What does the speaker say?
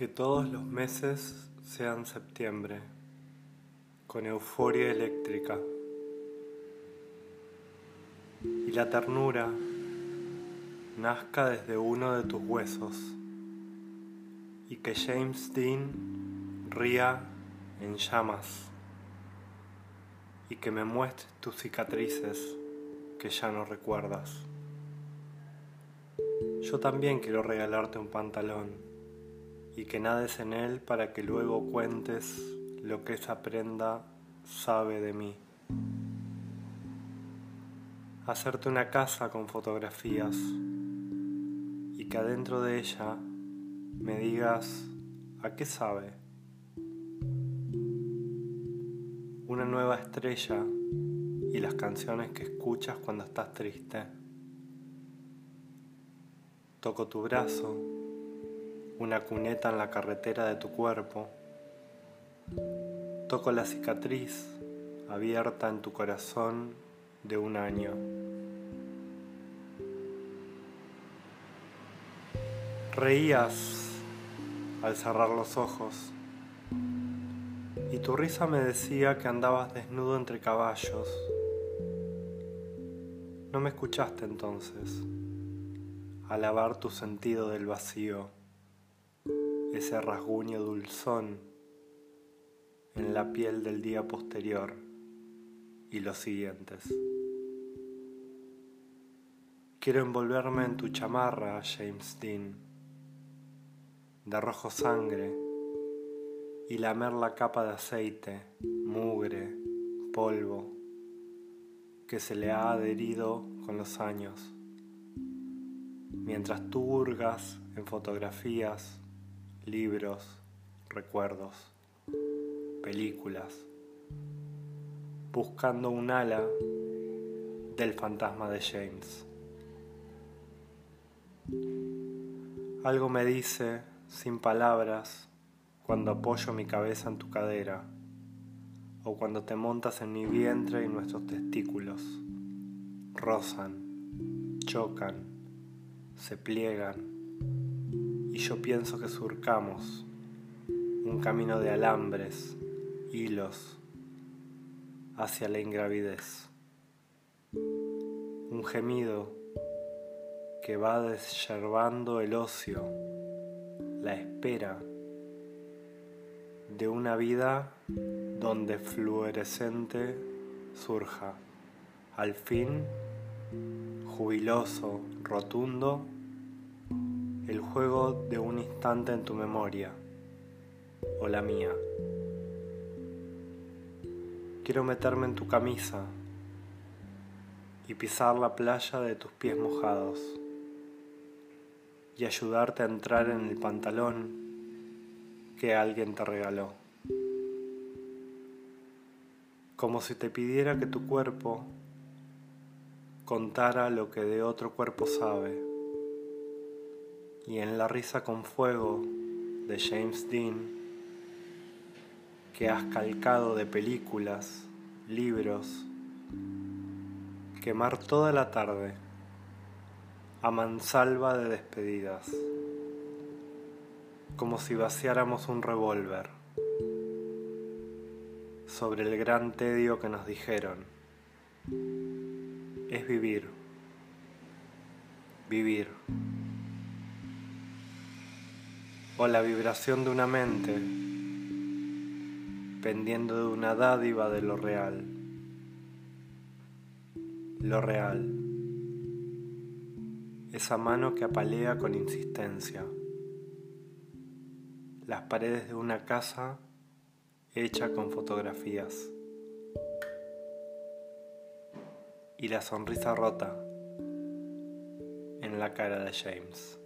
Que todos los meses sean septiembre, con euforia eléctrica. Y la ternura nazca desde uno de tus huesos. Y que James Dean ría en llamas. Y que me muestres tus cicatrices que ya no recuerdas. Yo también quiero regalarte un pantalón y que nades en él para que luego cuentes lo que esa prenda sabe de mí. Hacerte una casa con fotografías y que adentro de ella me digas a qué sabe. Una nueva estrella y las canciones que escuchas cuando estás triste. Toco tu brazo una cuneta en la carretera de tu cuerpo. Toco la cicatriz abierta en tu corazón de un año. Reías al cerrar los ojos y tu risa me decía que andabas desnudo entre caballos. No me escuchaste entonces alabar tu sentido del vacío ese rasguño dulzón en la piel del día posterior y los siguientes. Quiero envolverme en tu chamarra, James Dean, de rojo sangre, y lamer la capa de aceite, mugre, polvo, que se le ha adherido con los años, mientras tú hurgas en fotografías libros, recuerdos, películas, buscando un ala del fantasma de James. Algo me dice, sin palabras, cuando apoyo mi cabeza en tu cadera, o cuando te montas en mi vientre y nuestros testículos rozan, chocan, se pliegan yo pienso que surcamos un camino de alambres, hilos, hacia la ingravidez. Un gemido que va desyervando el ocio, la espera de una vida donde fluorescente surja, al fin, jubiloso, rotundo, el juego de un instante en tu memoria o la mía. Quiero meterme en tu camisa y pisar la playa de tus pies mojados y ayudarte a entrar en el pantalón que alguien te regaló. Como si te pidiera que tu cuerpo contara lo que de otro cuerpo sabe y en La risa con fuego de James Dean, que has calcado de películas, libros, quemar toda la tarde a mansalva de despedidas, como si vaciáramos un revólver sobre el gran tedio que nos dijeron, es vivir, vivir o la vibración de una mente pendiendo de una dádiva de lo real. Lo real. Esa mano que apalea con insistencia. Las paredes de una casa hecha con fotografías. Y la sonrisa rota en la cara de James.